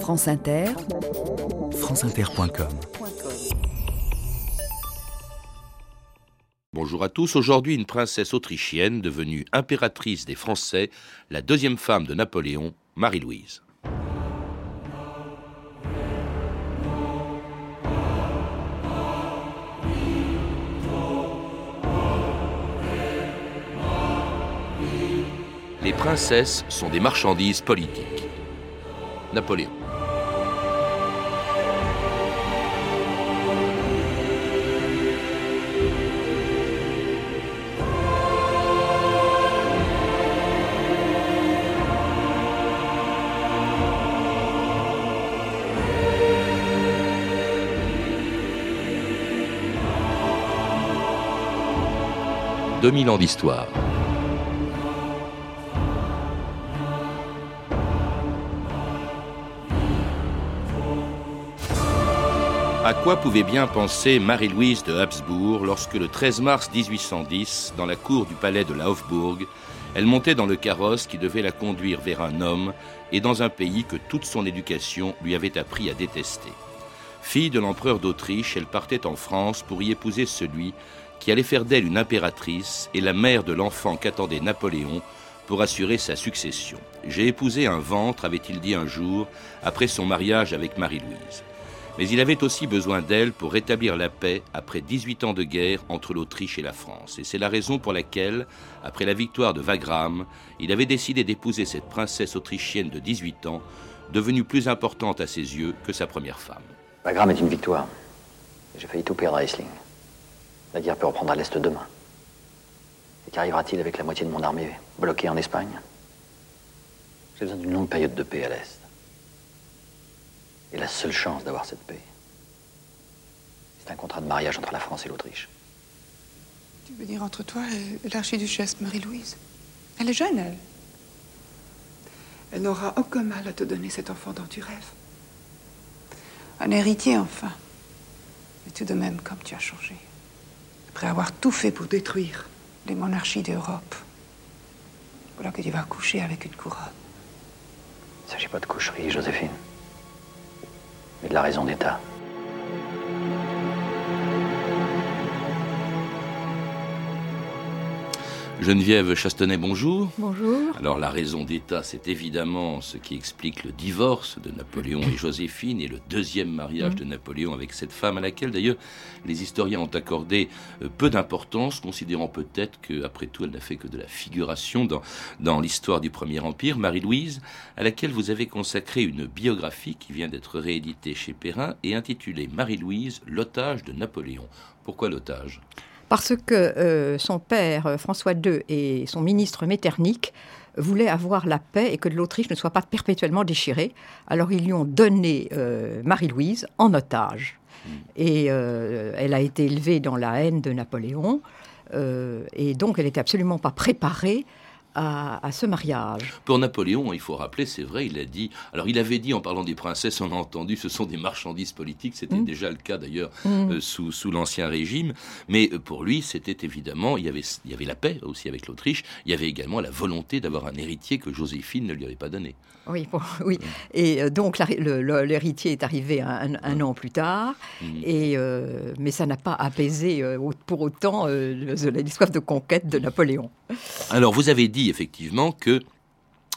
France Inter, franceinter.com Bonjour à tous. Aujourd'hui, une princesse autrichienne devenue impératrice des Français, la deuxième femme de Napoléon, Marie-Louise. Les princesses sont des marchandises politiques. Napoléon. « 2000 ans d'histoire. À quoi pouvait bien penser Marie-Louise de Habsbourg lorsque le 13 mars 1810, dans la cour du palais de la Hofburg, elle montait dans le carrosse qui devait la conduire vers un homme et dans un pays que toute son éducation lui avait appris à détester. Fille de l'empereur d'Autriche, elle partait en France pour y épouser celui qui allait faire d'elle une impératrice et la mère de l'enfant qu'attendait Napoléon pour assurer sa succession. J'ai épousé un ventre, avait-il dit un jour, après son mariage avec Marie-Louise. Mais il avait aussi besoin d'elle pour rétablir la paix après 18 ans de guerre entre l'Autriche et la France. Et c'est la raison pour laquelle, après la victoire de Wagram, il avait décidé d'épouser cette princesse autrichienne de 18 ans, devenue plus importante à ses yeux que sa première femme. Wagram est une victoire. J'ai failli tout perdre à Essling. La guerre peut reprendre à l'Est demain. Et qu'arrivera-t-il avec la moitié de mon armée bloquée en Espagne? J'ai besoin d'une longue période de paix à l'Est. Et la seule chance d'avoir cette paix, c'est un contrat de mariage entre la France et l'Autriche. Tu veux dire entre toi et l'archiduchesse Marie-Louise? Elle est jeune, elle. Elle n'aura aucun mal à te donner cet enfant dont tu rêves. Un héritier, enfin. Mais tout de même, comme tu as changé. Après avoir tout fait pour détruire les monarchies d'Europe. Voilà que tu vas coucher avec une couronne. Il ne s'agit pas de coucherie, Joséphine mais de la raison d'État. Geneviève Chastenay, bonjour. Bonjour. Alors la raison d'État, c'est évidemment ce qui explique le divorce de Napoléon et Joséphine et le deuxième mariage de Napoléon avec cette femme à laquelle d'ailleurs les historiens ont accordé euh, peu d'importance, considérant peut-être qu'après tout elle n'a fait que de la figuration dans, dans l'histoire du Premier Empire, Marie-Louise, à laquelle vous avez consacré une biographie qui vient d'être rééditée chez Perrin et intitulée Marie-Louise, l'otage de Napoléon. Pourquoi l'otage? Parce que euh, son père, euh, François II, et son ministre Metternich voulaient avoir la paix et que l'Autriche ne soit pas perpétuellement déchirée. Alors ils lui ont donné euh, Marie-Louise en otage. Hmm. Et elle a été élevée dans la haine de Napoléon. et donc elle n'était absolument pas préparée à, ce mariage. Pour Napoléon, il faut rappeler, c'est vrai, il a dit. Alors, il avait dit en parlant des princesses, on a entendu, ce sont des marchandises politiques. C'était mm. déjà le cas d'ailleurs mm. euh, sous, sous l'Ancien Régime. Mais euh, pour lui, c'était évidemment, il y, avait, il y avait la paix aussi avec l'Autriche. Il y avait également la volonté d'avoir un héritier que Joséphine ne lui avait pas donné. Oui, oui. Mm. Et euh, donc l'héritier est arrivé un, an plus tard, et, mais ça n'a pas apaisé pour autant l'histoire de conquête de Napoléon. Alors vous avez dit effectivement que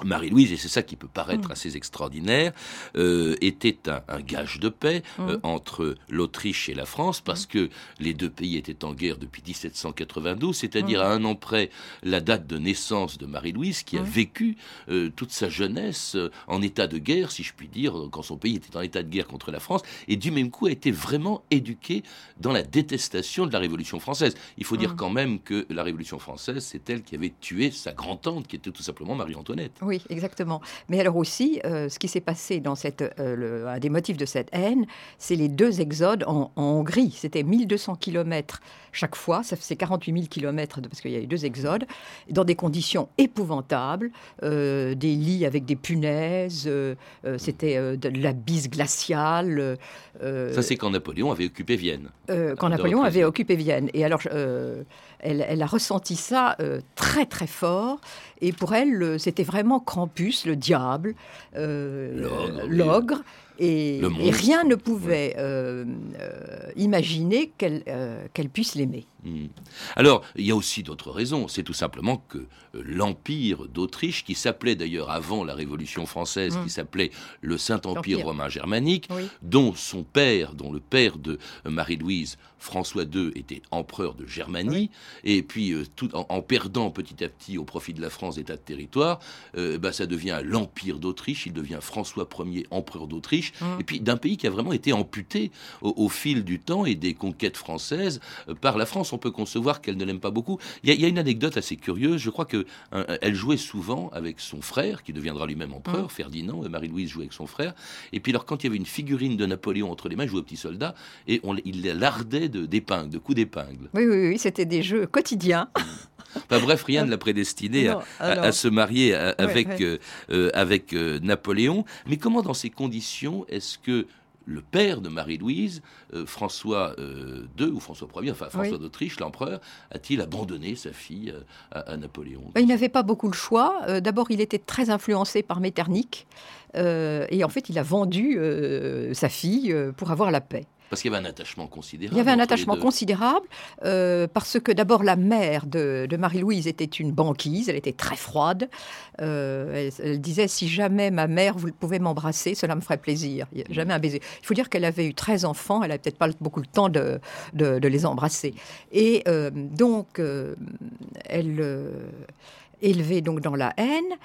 Marie-Louise, et c'est ça qui peut paraître mm. assez extraordinaire, euh, était un, gage de paix euh, mm. entre l'Autriche et la France, parce mm. que les deux pays étaient en guerre depuis 1792, c'est-à-dire à un an près la date de naissance de Marie-Louise, qui a vécu euh, toute sa jeunesse en état de guerre, si je puis dire, quand son pays était en état de guerre contre la France, et du même coup a été vraiment éduquée dans la détestation de la Révolution française. Il faut dire quand même que la Révolution française, c'est elle qui avait tué sa grand-tante, qui était tout simplement Marie-Antoinette. Oui, exactement. Mais alors aussi, euh, ce qui s'est passé dans cette, euh, un des motifs de cette haine, c'est les deux exodes en, Hongrie. C'était 1200 km chaque fois, ça faisait 48 000 km parce qu'il y a eu deux exodes, dans des conditions épouvantables, euh, des lits avec des punaises, c'était de la bise glaciale. ça, c'est quand Napoléon avait occupé Vienne. quand Napoléon avait occupé Vienne. Et alors, elle, elle, a ressenti ça très très fort. Et pour elle, c'était vraiment Krampus, le diable, oui. l'ogre. Et, rien ne pouvait euh, euh, imaginer qu'elle euh, puisse l'aimer. Hmm. Alors, il y a aussi d'autres raisons. C'est tout simplement que euh, l'Empire d'Autriche, qui s'appelait d'ailleurs avant la Révolution française, Hmm. qui s'appelait le Saint-Empire Empire. romain germanique, Oui. dont son père, dont le père de Marie-Louise, François II, était empereur de Germanie, et puis tout, en, en perdant petit à petit au profit de la France des tas de territoires, bah, ça devient l'Empire d'Autriche, il devient François Ier, empereur d'Autriche, Mm. et puis d'un pays qui a vraiment été amputé au, au fil du temps et des conquêtes françaises euh, par la France. On peut concevoir qu'elle ne l'aime pas beaucoup. Il y, a, il y a une anecdote assez curieuse, je crois que euh, elle jouait souvent avec son frère, qui deviendra lui-même empereur, Mm. Ferdinand, et Marie-Louise jouait avec son frère, et puis alors quand il y avait une figurine de Napoléon entre les mains, il jouait au petit soldat, et on, il la lardait de- d'épingles, de coups d'épingle. Oui, oui, oui, c'était des jeux quotidiens. Enfin bref, rien ne l'a prédestiné à, Non, à- alors- à se marier à- avec, ouais. euh, euh, avec euh, Napoléon. Mais comment, dans ces conditions, est-ce que le père de Marie-Louise, euh, François euh, II ou François Ier, enfin François Oui. d'Autriche, l'empereur, a-t-il abandonné sa fille euh, à, à Napoléon? Ben, il n'avait pas beaucoup le choix. D'abord, il était très influencé par Metternich. Et en fait, il a vendu sa fille pour avoir la paix. Parce qu'il y avait un attachement considérable. Il y avait un attachement considérable euh, parce que d'abord la mère de, de Marie-Louise était une banquise, elle était très froide. Euh, elle, elle disait si jamais ma mère vous pouvez m'embrasser, cela me ferait plaisir. A Jamais un baiser. Il faut dire qu'elle avait eu 13 enfants, elle n'avait peut-être pas beaucoup le temps de, de- de les embrasser. Et euh, donc elle élevée donc dans la haine.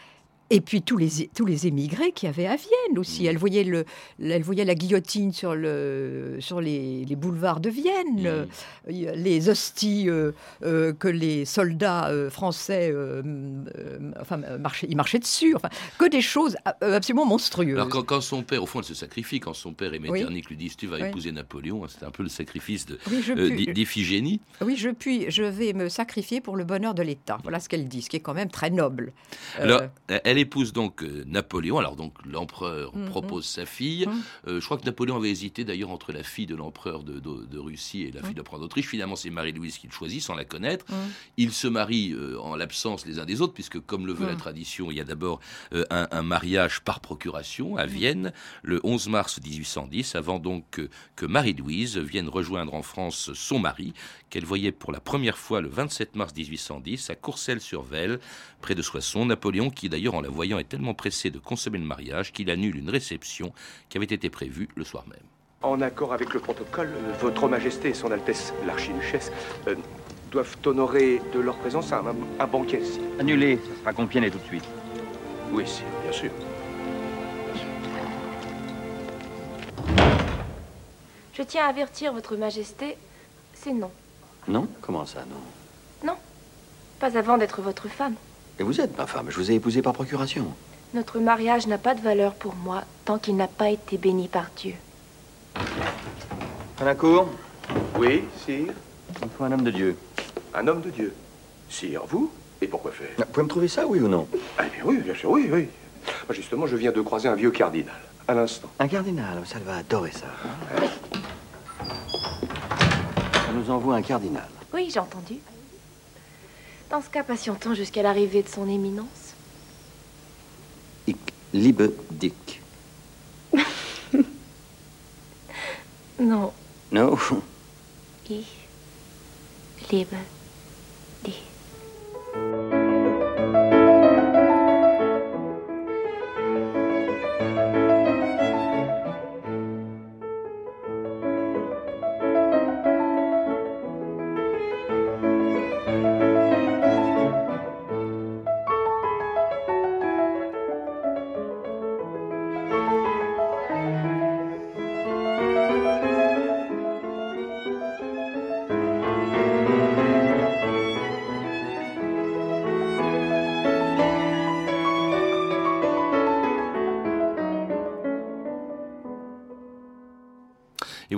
Et puis tous les, tous les émigrés qui avaient à Vienne aussi. Elle voyait, le, elle voyait la guillotine sur, le, sur les, les boulevards de Vienne, Mm. les hosties euh, euh, que les soldats euh, français enfin, marchaient, ils marchaient dessus. Enfin, que des choses absolument monstrueuses. Alors quand, quand son père, au fond, elle se sacrifie, quand son père et Oui. Metternich lui disent tu vas Oui. épouser Napoléon, hein, c'était un peu le sacrifice oui, d'Iphigénie. oui, je puis, je vais me sacrifier pour le bonheur de l'État. Voilà ce qu'elle dit, ce qui est quand même très noble. Alors, elle épouse donc euh, Napoléon. Alors donc l'empereur Mhm. propose sa fille. Mhm. Euh, je crois que Napoléon avait hésité d'ailleurs entre la fille de l'empereur de, de- de Russie et la fille de l'empereur d'Autriche. Finalement, c'est Marie-Louise qu'il choisit sans la connaître. Mhm. Ils se marient euh, en l'absence les uns des autres, puisque comme le veut la tradition, il y a d'abord un, un mariage par procuration à Vienne le 11 mars 1810, avant donc que, que Marie-Louise vienne rejoindre en France son mari, qu'elle voyait pour la première fois le 27 mars 1810 à Courcelles-sur-Vesle, près de Soissons. Napoléon, qui d'ailleurs en la voyant est tellement pressé de consommer le mariage qu'il annule une réception qui avait été prévue le soir même. En accord avec le protocole, euh, Votre Majesté et Son Altesse l'archiduchesse euh, doivent honorer de leur présence un, un- un banquet. si- Annulé, ça sera Compiègne tout de suite. Oui, si, bien sûr. Je tiens à avertir Votre Majesté, c'est non. Non? Comment ça, non Pas avant d'être votre femme. Et vous êtes ma femme, je vous ai épousée par procuration. Notre mariage n'a pas de valeur pour moi tant qu'il n'a pas été béni par Dieu. Cour, Oui, sire. il faut un homme de Dieu. Un homme de Dieu. Sire, vous Et pourquoi faire Vous pouvez me trouver ça, oui ou non? Ah, bien oui, bien sûr, oui, oui. Moi, justement, je viens de croiser un vieux cardinal. À l'instant. Un cardinal, ça va adorer ça. On nous envoie un cardinal. Oui, j'ai entendu. Dans ce cas, patientons jusqu'à l'arrivée de son éminence. Ich liebe dich. Non, No ich liebe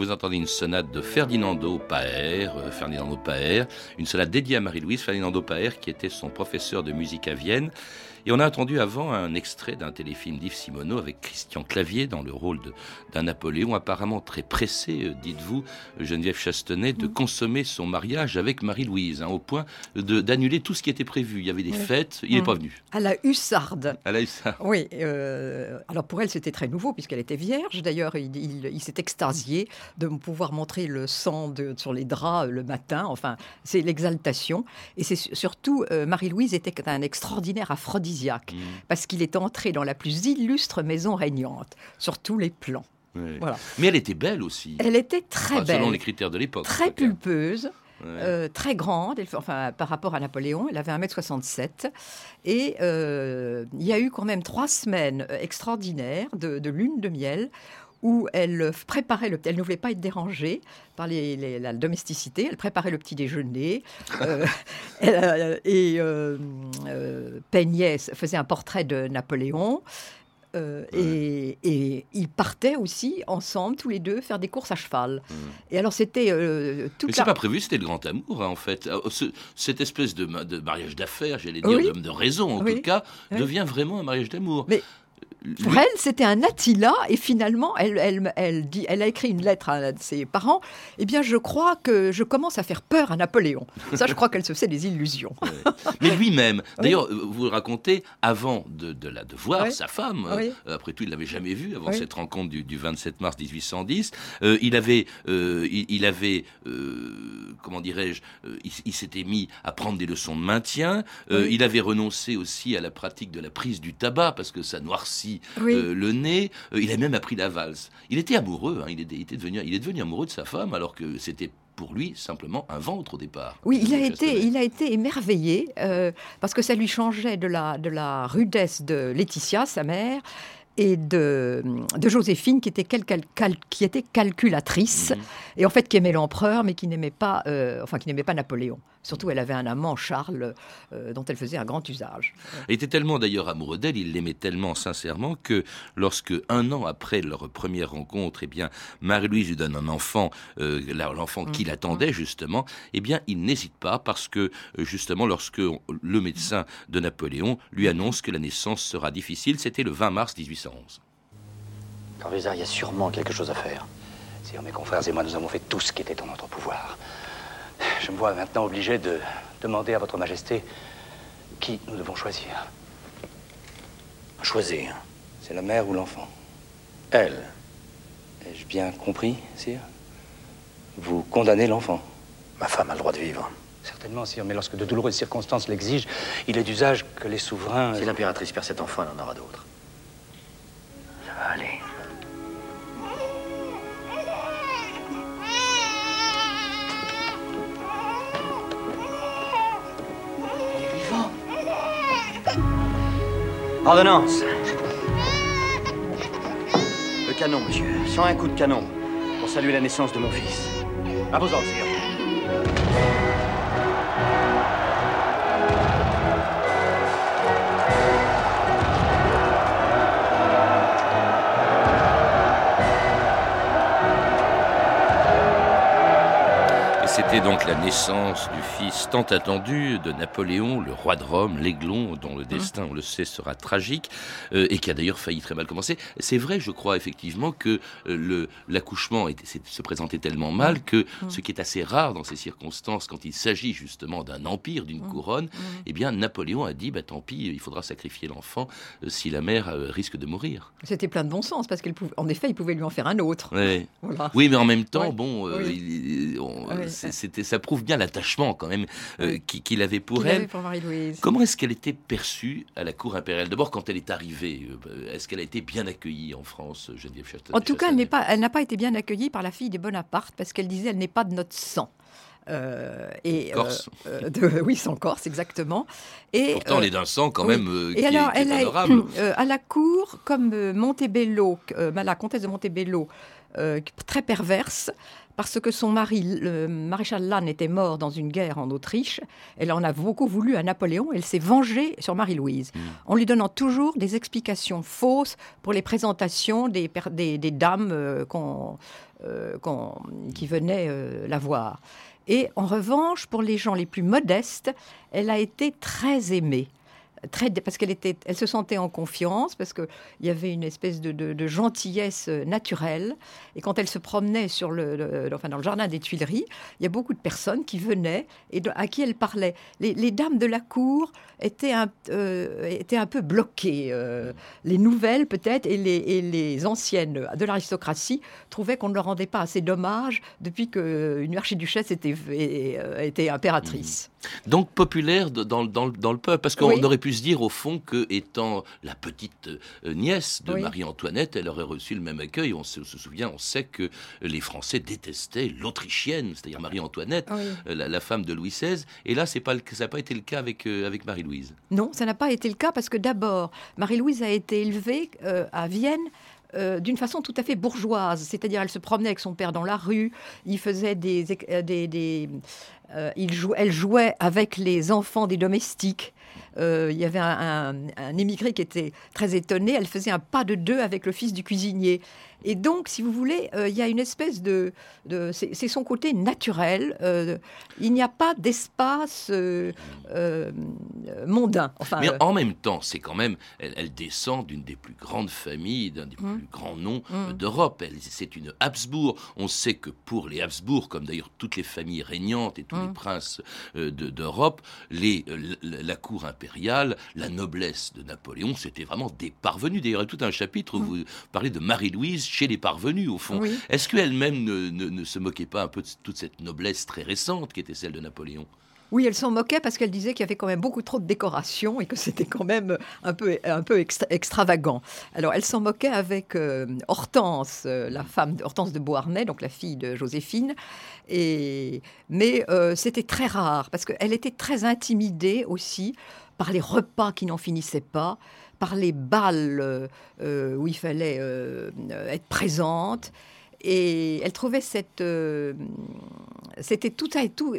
vous entendez une sonate de Ferdinando Paer, euh, Ferdinando Paer, une sonate dédiée à Marie-Louise, Ferdinando Paer, qui était son professeur de musique à Vienne. Et on a entendu avant un extrait d'un téléfilm d'Yves Simoneau avec Christian Clavier dans le rôle d'un Napoléon apparemment très pressé, euh, dites-vous, Geneviève Chastenay, de mm. consommer son mariage avec Marie-Louise, hein, au point d'annuler tout ce qui était prévu. Il y avait des fêtes, il n'est mm. pas venu. À la hussarde. À la hussarde. Oui. Euh, alors pour elle, c'était très nouveau puisqu'elle était vierge. D'ailleurs, il, s'est extasié de pouvoir montrer le sang de, sur les draps le matin. Enfin, c'est l'exaltation. Et c'est surtout, euh, Marie-Louise était un extraordinaire aphrodisiaque Mm. parce qu'il est entré dans la plus illustre maison régnante, sur tous les plans. Voilà. Mais elle était belle aussi. Elle était très belle. Selon les critères de l'époque. Très pulpeuse. Euh, très grande, enfin, par rapport à Napoléon, elle avait 1m67. Et euh, il y a eu quand même trois semaines extraordinaires de, de lune de miel où elle préparait le elle ne voulait pas être dérangée par les, la domesticité, elle préparait le petit déjeuner euh, euh, et euh, peignait, faisait un portrait de Napoléon. et, et, ils partaient aussi ensemble, tous les deux, faire des courses à cheval. Mmh. Et alors c'était tout. Mais c'est pas prévu, c'était le grand amour hein, en fait. cette espèce de, mariage d'affaires, j'allais dire de, raison en tout cas, devient vraiment un mariage d'amour. Mais pour elle, c'était un Attila, et finalement, elle, elle, elle, dit, elle a écrit une lettre à ses parents. Eh bien, je crois que je commence à faire peur à Napoléon. Ça, je crois qu'elle se fait des illusions. Mais lui-même, d'ailleurs, vous racontez, avant de, de, la, de voir sa femme, euh, après tout, il l'avait jamais vue avant cette rencontre du, du, 27 mars 1810. Euh, il avait, euh, il, avait, comment dirais-je, il, il s'était mis à prendre des leçons de maintien. Il avait renoncé aussi à la pratique de la prise du tabac parce que ça noircit euh, le nez. Euh, il a même appris la valse. Il était amoureux. Hein. il, était, devenu, il est devenu amoureux de sa femme alors que c'était pour lui simplement un ventre au départ. Oui, il a, été, il a été émerveillé euh, parce que ça lui changeait de la, de la rudesse de Laetitia, sa mère, et de, de Joséphine qui était, qui était calculatrice mhm. et en fait qui aimait l'empereur mais qui n'aimait pas, enfin qui n'aimait pas Napoléon. Surtout, elle avait un amant, Charles, euh, dont elle faisait un grand usage. Il était tellement d'ailleurs amoureux d'elle, il l'aimait tellement sincèrement que lorsque, un an après leur première rencontre, eh bien, Marie-Louise lui donne un enfant, euh, l'enfant mmh. qu'il attendait justement, eh bien, il n'hésite pas parce que euh, justement, lorsque le médecin de Napoléon lui annonce que la naissance sera difficile, c'était le 20 mars 1811. Corvisa, il y a sûrement quelque chose à faire. Si mes confrères et moi, nous avons fait tout ce qui était en notre pouvoir. Je me vois maintenant obligé de demander à votre majesté qui nous devons choisir. Choisir C'est la mère ou l'enfant? Elle. Ai-je bien compris, sire? Vous condamnez l'enfant? Ma femme a le droit de vivre. Certainement, sire, mais lorsque de douloureuses circonstances l'exigent, il est d'usage que les souverains... Si l'impératrice perd cet enfant, elle en aura d'autres. Aller. Ordonnance. Le canon, monsieur. Sans un coup de canon. Pour saluer la naissance de mon fils. À vos ordres, C'était donc la naissance du fils tant attendu de Napoléon, le roi de Rome, l'aiglon, dont le mmh. destin, on le sait, sera tragique, euh, et qui a d'ailleurs failli très mal commencer. C'est vrai, je crois effectivement que euh, l'accouchement se présentait tellement mal mmh. que mmh. ce qui est assez rare dans ces circonstances, quand il s'agit justement d'un empire, d'une couronne, eh bien Napoléon a dit, bah, tant pis, il faudra sacrifier l'enfant euh, si la mère risque de mourir. C'était plein de bon sens, parce qu'en effet, il pouvait lui en faire un autre. Oui, mais en même temps, bon, c'était, ça prouve bien l'attachement quand même euh, qu'il avait pour elle. Comment est-ce qu'elle était perçue à la cour impériale? D'abord, quand elle est arrivée, euh, est-ce qu'elle a été bien accueillie en France, Geneviève En tout cas, elle, pas, elle n'a pas été bien accueillie par la fille des Bonaparte parce qu'elle disait elle n'est pas de notre sang. Euh, et Corse. de, oui, sans Corse, exactement. Et, Pourtant, elle est d'un sang quand même qui, alors, est, elle honorable. à la cour, comme Montebello, la comtesse de Montebello, euh, très perverse parce que son mari, le maréchal Lannes, était mort dans une guerre en Autriche. Elle en a beaucoup voulu à Napoléon. Elle s'est vengée sur Marie-Louise Mm. en lui donnant toujours des explications fausses pour les présentations des, per- des- des dames euh, euh, qui venaient euh, la voir. Et en revanche, pour les gens les plus modestes, elle a été très aimée. Parce qu'elle était, elle se sentait en confiance, parce qu'il y avait une espèce de, gentillesse euh, naturelle. Et quand elle se promenait sur le, enfin, dans le jardin des Tuileries, il y a beaucoup de personnes qui venaient et à qui elle parlait. Les, dames de la cour étaient un, euh, étaient un peu bloquées. euh, les nouvelles, peut-être, et les, les anciennes de l'aristocratie trouvaient qu'on ne leur rendait pas assez d'hommage depuis qu'une archiduchesse était, était impératrice. Donc populaire dans, le- dans le- dans le peuple, parce qu'on Oui. aurait pu se dire au fond que étant la petite euh, nièce de Oui. Marie-Antoinette, elle aurait reçu le même accueil. On se, se souvient, on sait que les Français détestaient l'Autrichienne, c'est-à-dire Marie-Antoinette, Oui. euh, la, la femme de Louis XVI. Et là, c'est pas le- ça n'a pas été le cas avec, euh, avec Marie-Louise. Non, ça n'a pas été le cas parce que d'abord, Marie-Louise a été élevée euh, à Vienne. Euh, d'une façon tout à fait bourgeoise, c'est-à-dire elle se promenait avec son père dans la rue, il faisait des, euh, euh, il elle jouait avec les enfants des domestiques. Il y avait un émigré qui était très étonné. Elle faisait un pas de deux avec le fils du cuisinier. Et donc, si vous voulez, euh, il y a une espèce de, de- c'est son côté naturel. euh, il n'y a pas d'espace euh, mondain. Enfin, Mais en même temps, c'est quand même, elle, elle descend d'une des plus grandes familles, d'un des Mm. plus grands noms Mm. d'Europe. C'est une Habsbourg. On sait que pour les Habsbourg, comme d'ailleurs toutes les familles régnantes et tous les Mm. princes de- d'Europe, les, la cour impériale, la noblesse de Napoléon, c'était vraiment des parvenus. D'ailleurs, il y a tout un chapitre où vous parlez de Marie-Louise chez les parvenus, au fond. Oui. Est-ce qu'elle-même ne, ne- ne se moquait pas un peu de toute cette noblesse très récente qui était celle de Napoléon? Oui, elle s'en moquait parce qu'elle disait qu'il y avait quand même beaucoup trop de décorations et que c'était quand même un peu, un peu extra- extravagant. Alors, elle s'en moquait avec euh, Hortense, euh, la femme de, Hortense de Beauharnais, donc la fille de Joséphine. Et, mais euh, c'était très rare parce qu'elle était très intimidée aussi par les repas qui n'en finissaient pas, par les balles euh, euh, où il fallait euh, être présente. Et elle trouvait cette. c'était tout,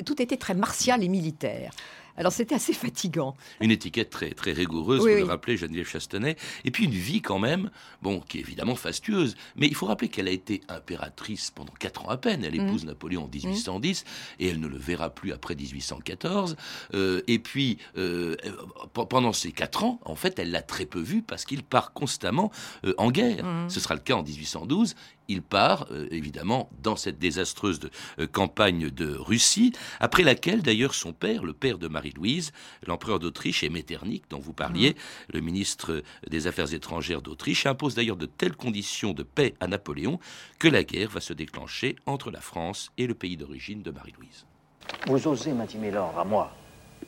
tout était très martial et militaire. Alors c'était assez fatigant. Une étiquette très, très rigoureuse, Oui, vous oui. le rappelez, Geneviève Chastenay. Et puis une vie quand même, bon, qui est évidemment fastueuse. Mais il faut rappeler qu'elle a été impératrice pendant quatre ans à peine. Elle Mm. épouse Napoléon en 1810 et elle ne le verra plus après 1814. Euh, et puis, euh, pe- pendant ces quatre ans, en fait, elle l'a très peu vu parce qu'il part constamment euh, en guerre. Mm. Ce sera le cas en 1812. Il part, euh, évidemment, dans cette désastreuse de- euh, campagne de Russie, après laquelle, d'ailleurs, son père, le père de Marie-Louise, l'empereur d'Autriche et Metternich, dont vous parliez, le ministre des Affaires étrangères d'Autriche, impose d'ailleurs de telles conditions de paix à Napoléon que la guerre va se déclencher entre la France et le pays d'origine de Marie-Louise. Vous osez m'intimer l'ordre à moi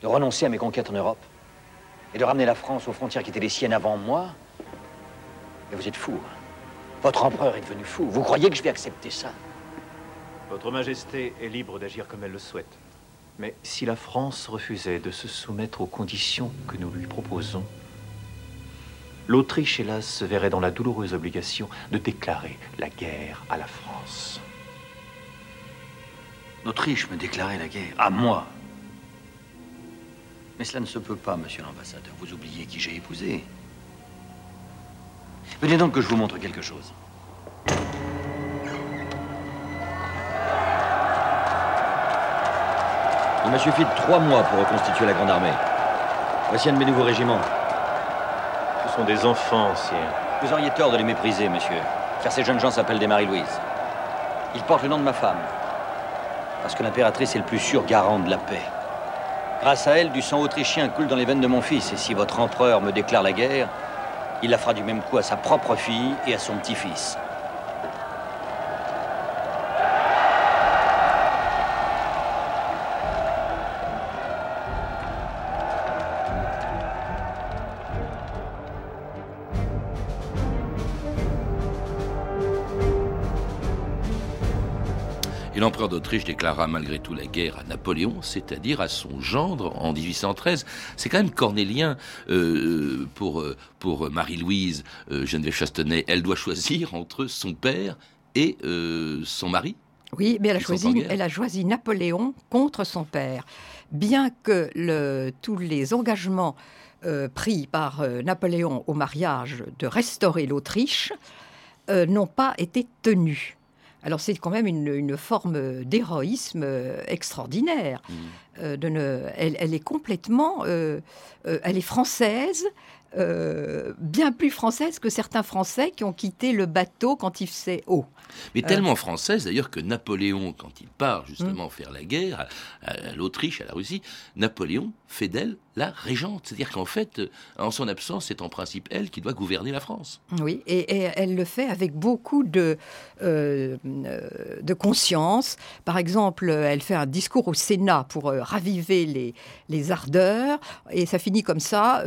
de renoncer à mes conquêtes en Europe et de ramener la France aux frontières qui étaient les siennes avant moi? Mais vous êtes fou. hein. Votre empereur est devenu fou. Vous croyez que je vais accepter ça? Votre Majesté est libre d'agir comme elle le souhaite. Mais si la France refusait de se soumettre aux conditions que nous lui proposons, l'Autriche, hélas, se verrait dans la douloureuse obligation de déclarer la guerre à la France. L'Autriche me déclarait la guerre. À moi Mais cela ne se peut pas, monsieur l'ambassadeur. Vous oubliez qui j'ai épousé. Venez donc que je vous montre quelque chose. Il m'a suffi de trois mois pour reconstituer la Grande Armée. Voici un de mes nouveaux régiments. Ce sont des enfants anciens. Vous auriez tort de les mépriser, monsieur, car ces jeunes gens s'appellent des Marie-Louise. Ils portent le nom de ma femme, parce que l'impératrice est le plus sûr garant de la paix. Grâce à elle, du sang autrichien coule dans les veines de mon fils, et si votre empereur me déclare la guerre, il la fera du même coup à sa propre fille et à son petit-fils. d'Autriche déclara malgré tout la guerre à Napoléon, c'est-à-dire à son gendre en 1813. C'est quand même cornélien euh, pour, euh, pour Marie-Louise euh, Geneviève Chastenay. Elle doit choisir entre son père et son mari? Oui, mais elle a, choisi, elle a choisi Napoléon contre son père. Bien que le, tous les engagements pris par Napoléon au mariage de restaurer l'Autriche n'ont pas été tenus. Alors c'est quand même une, forme d'héroïsme euh, extraordinaire. Mmh. Euh, de ne, elle, est complètement, euh, elle est française, bien plus française que certains Français qui ont quitté le bateau quand il faisait haut. Mais tellement française d'ailleurs que Napoléon, quand il part justement mmh. faire la guerre à l'Autriche, à la Russie, Napoléon fait d'elle la régente. C'est-à-dire qu'en fait, euh, en son absence, c'est en principe elle qui doit gouverner la France. Oui, et, elle le fait avec beaucoup de, euh, de conscience. Par exemple, elle fait un discours au Sénat pour euh, raviver les, les, ardeurs, et ça finit comme ça,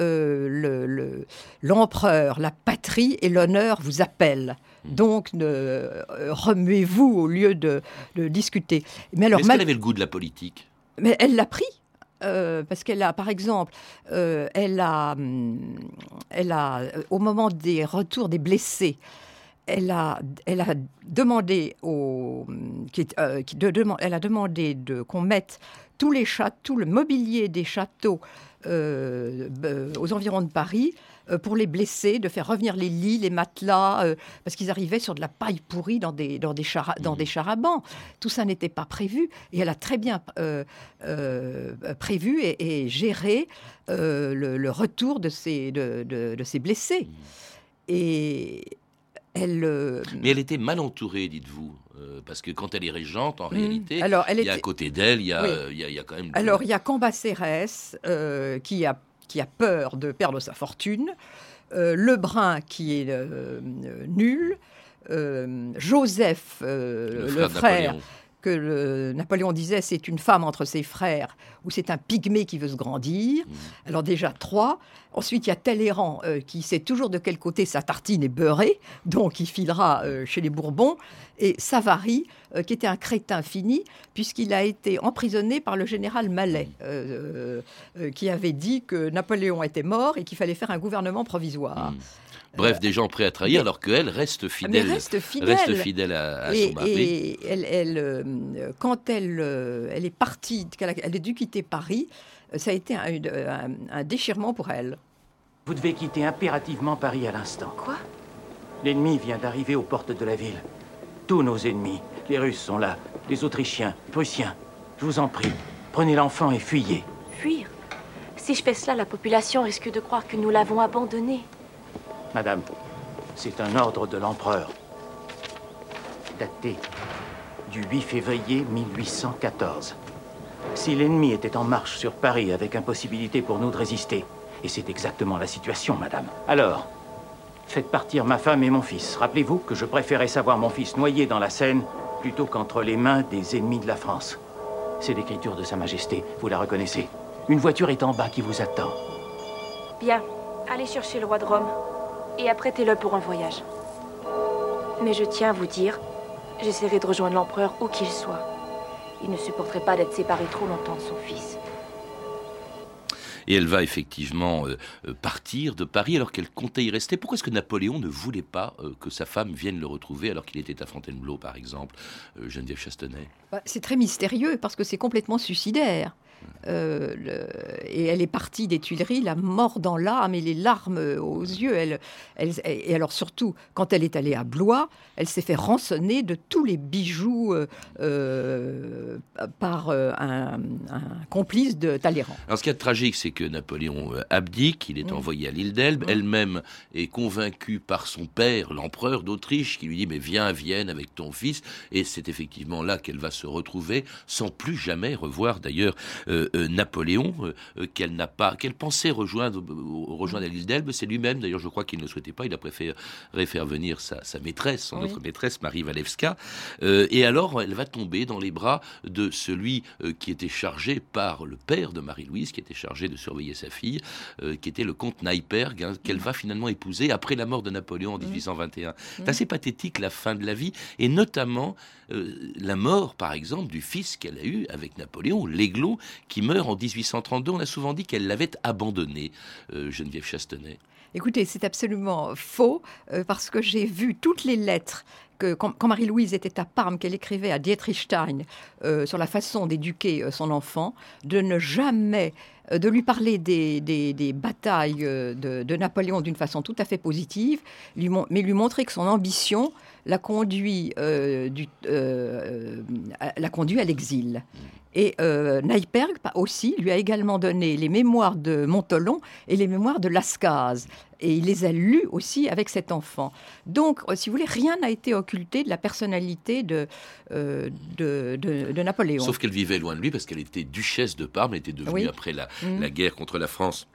l'empereur, la patrie et l'honneur vous appellent. Hmm. Donc, remuez-vous au lieu de, discuter. Mais alors, Est-ce qu'elle avait le goût de la politique? Mais elle l'a pris. Euh, parce qu'elle a, par exemple, euh, elle a, hum, elle a, au moment des retours des blessés, elle a, elle a demandé au, qui, euh, elle a demandé de, qu'on mette tous les châteaux, tout le mobilier des châteaux aux environs de Paris euh, pour les blessés, de faire revenir les lits, les matelas, euh, parce qu'ils arrivaient sur de la paille pourrie dans des, dans des, dans des charabans. Tout ça n'était pas prévu. Et elle a très bien euh, prévu et, géré le, retour de ces, de, de, ces blessés. Et elle, Mais elle était mal entourée, dites-vous. parce que quand elle est régente, en mmh. réalité, Alors, elle il y a à côté d'elle, il, il, y a quand même. Alors, il y a Cambacérès qui a qui a peur de perdre sa fortune, euh, Lebrun qui est euh, nul, euh, Joseph, le, frère, que Napoléon disait c'est une femme entre ses frères ou c'est un pygmée qui veut se grandir. Mmh. Alors déjà trois. Ensuite il y a Talleyrand qui sait toujours de quel côté sa tartine est beurrée, donc il filera chez les Bourbons. Et Savary euh, qui était un crétin fini, puisqu'il a été emprisonné par le général Mallet, euh, euh, qui avait dit que Napoléon était mort et qu'il fallait faire un gouvernement provisoire. Hmm. Bref, des gens prêts à trahir, alors qu'elle reste fidèle, reste fidèle, à, son mari. Et elle, quand elle, elle est partie, elle a dû quitter Paris, ça a été un, un déchirement pour elle. Vous devez quitter impérativement Paris à l'instant. Quoi? L'ennemi vient d'arriver aux portes de la ville. Tous nos ennemis, les Russes sont là, les Autrichiens, les Prussiens. Je vous en prie, prenez l'enfant et fuyez. Fuir? Si je fais cela, la population risque de croire que nous l'avons abandonné. Madame, c'est un ordre de l'empereur. Daté du 8 février 1814. Si l'ennemi était en marche sur Paris avec impossibilité pour nous de résister, et c'est exactement la situation, madame, alors faites partir ma femme et mon fils. Rappelez-vous que je préférais savoir mon fils noyé dans la Seine plutôt qu'entre les mains des ennemis de la France. C'est l'écriture de Sa Majesté, vous la reconnaissez. Une voiture est en bas qui vous attend. Bien, allez chercher le roi de Rome et apprêtez-le pour un voyage. Mais je tiens à vous dire, j'essaierai de rejoindre l'empereur où qu'il soit. Il ne supporterait pas d'être séparé trop longtemps de son fils. Et elle va effectivement euh, euh, partir de Paris alors qu'elle comptait y rester. Pourquoi est-ce que Napoléon ne voulait pas euh, que sa femme vienne le retrouver alors qu'il était à Fontainebleau, par exemple, Geneviève Chastenay bah, C'est très mystérieux parce que c'est complètement suicidaire. Euh, et elle est partie des Tuileries, la mort dans l'âme et les larmes aux yeux. Elle, et alors surtout, quand elle est allée à Blois, elle s'est fait rançonner de tous les bijoux euh, euh, par un, complice de Talleyrand. Alors ce qui est tragique, c'est que Napoléon abdique, il est envoyé à l'île d'Elbe. Elle-même est convaincue par son père, l'empereur d'Autriche, qui lui dit mais viens à Vienne avec ton fils. Et c'est effectivement là qu'elle va se retrouver, sans plus jamais revoir d'ailleurs Napoléon, euh, qu'elle n'a pas, qu'elle pensait rejoindre, rejoindre l'île d'Elbe. C'est lui-même, d'ailleurs, je crois qu'il ne souhaitait pas. Il a préféré faire venir sa, maîtresse, son autre maîtresse, Marie Walewska. et alors, elle va tomber dans les bras de celui qui était chargé par le père de Marie-Louise, qui était chargé de surveiller sa fille, qui était le comte Neipperg, hein, qu'elle va finalement épouser après la mort de Napoléon en 1821. C'est assez pathétique la fin de la vie, et notamment la mort, par exemple, du fils qu'elle a eu avec Napoléon, l'Aiglot, qui meurt en 1832. On a souvent dit qu'elle l'avait abandonné, euh, Geneviève Chastenay. Écoutez, c'est absolument faux, euh, parce que j'ai vu toutes les lettres que quand, Marie-Louise était à Parme, qu'elle écrivait à Dietrich Stein euh, sur la façon d'éduquer son enfant, de ne jamais de lui parler des, batailles de, Napoléon d'une façon tout à fait positive, mais lui montrer que son ambition l'a conduit, du, l'a conduit à l'exil. Et euh, aussi lui a également donné les mémoires de Montolon et les mémoires de Lascaz. Et il les a lus aussi avec cet enfant. Donc, euh, si vous voulez, rien n'a été occulté de la personnalité de, euh, de, Napoléon. Sauf qu'elle vivait loin de lui parce qu'elle était duchesse de Parme, elle était devenue après la, mmh. la guerre contre la France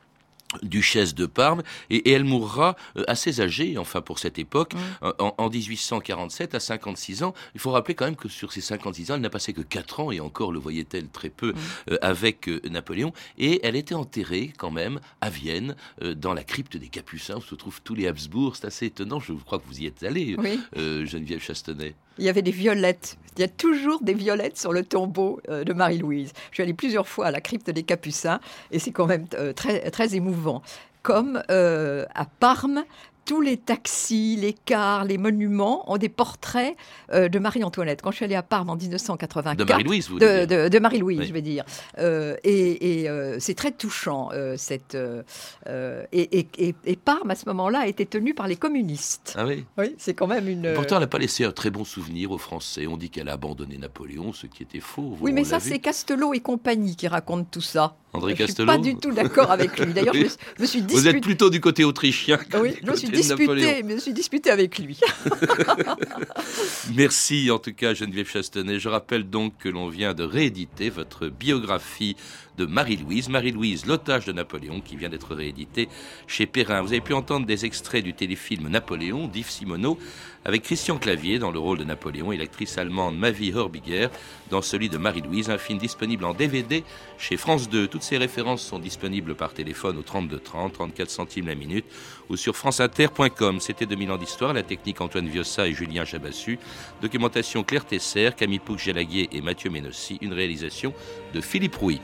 duchesse de Parme, et, elle mourra euh, assez âgée, enfin pour cette époque, mm. en, 1847, à 56 ans. Il faut rappeler quand même que sur ces 56 ans, elle n'a passé que 4 ans, et encore le voyait-elle très peu, euh, avec euh, Napoléon, et elle était enterrée quand même à Vienne, dans la crypte des Capucins, où se trouvent tous les Habsbourg. C'est assez étonnant, je crois que vous y êtes allée, Geneviève Chastenay. Il y avait des violettes. Il y a toujours des violettes sur le tombeau de Marie-Louise. Je suis allée plusieurs fois à la crypte des Capucins, et c'est quand même très, très émouvant comme euh, à Parme, tous les taxis, les cars, les monuments ont des portraits euh, de Marie-Antoinette. Quand je suis allée à Parme en 1984. De Marie-Louise, vous de, de, de Marie-Louise, je vais dire. Euh, et, c'est très touchant. cette, et, et, Parme, à ce moment-là, a été tenue par les communistes. Ah oui Oui, c'est quand même une. Pourtant, elle n'a pas laissé un très bon souvenir aux Français. On dit qu'elle a abandonné Napoléon, ce qui était faux. oui, mais ça, c'est Castelot et compagnie qui racontent tout ça. André je ne suis pas du tout d'accord avec lui. D'ailleurs, je, me suis disputé. Vous êtes plutôt du côté autrichien. oui, je me suis disputé, je me suis disputé avec lui. Merci en tout cas Geneviève Chastenay. Je rappelle donc que l'on vient de rééditer votre biographie de Marie-Louise, Marie-Louise, l'otage de Napoléon, qui vient d'être réédité chez Perrin. Vous avez pu entendre des extraits du téléfilm Napoléon d'Yves Simoneau avec Christian Clavier dans le rôle de Napoléon et l'actrice allemande Mavi Horbiger dans celui de Marie-Louise, un film disponible en DVD chez France 2. Toutes ces références sont disponibles par téléphone au 32 30, 34 centimes la minute ou sur franceinter.com. C'était 2000 ans d'histoire, la technique Antoine Viossa et Julien Chabassu, documentation Claire Tesser, Camille Pouc-Gélaguier et Mathieu Ménossi, une réalisation de Philippe Rouy.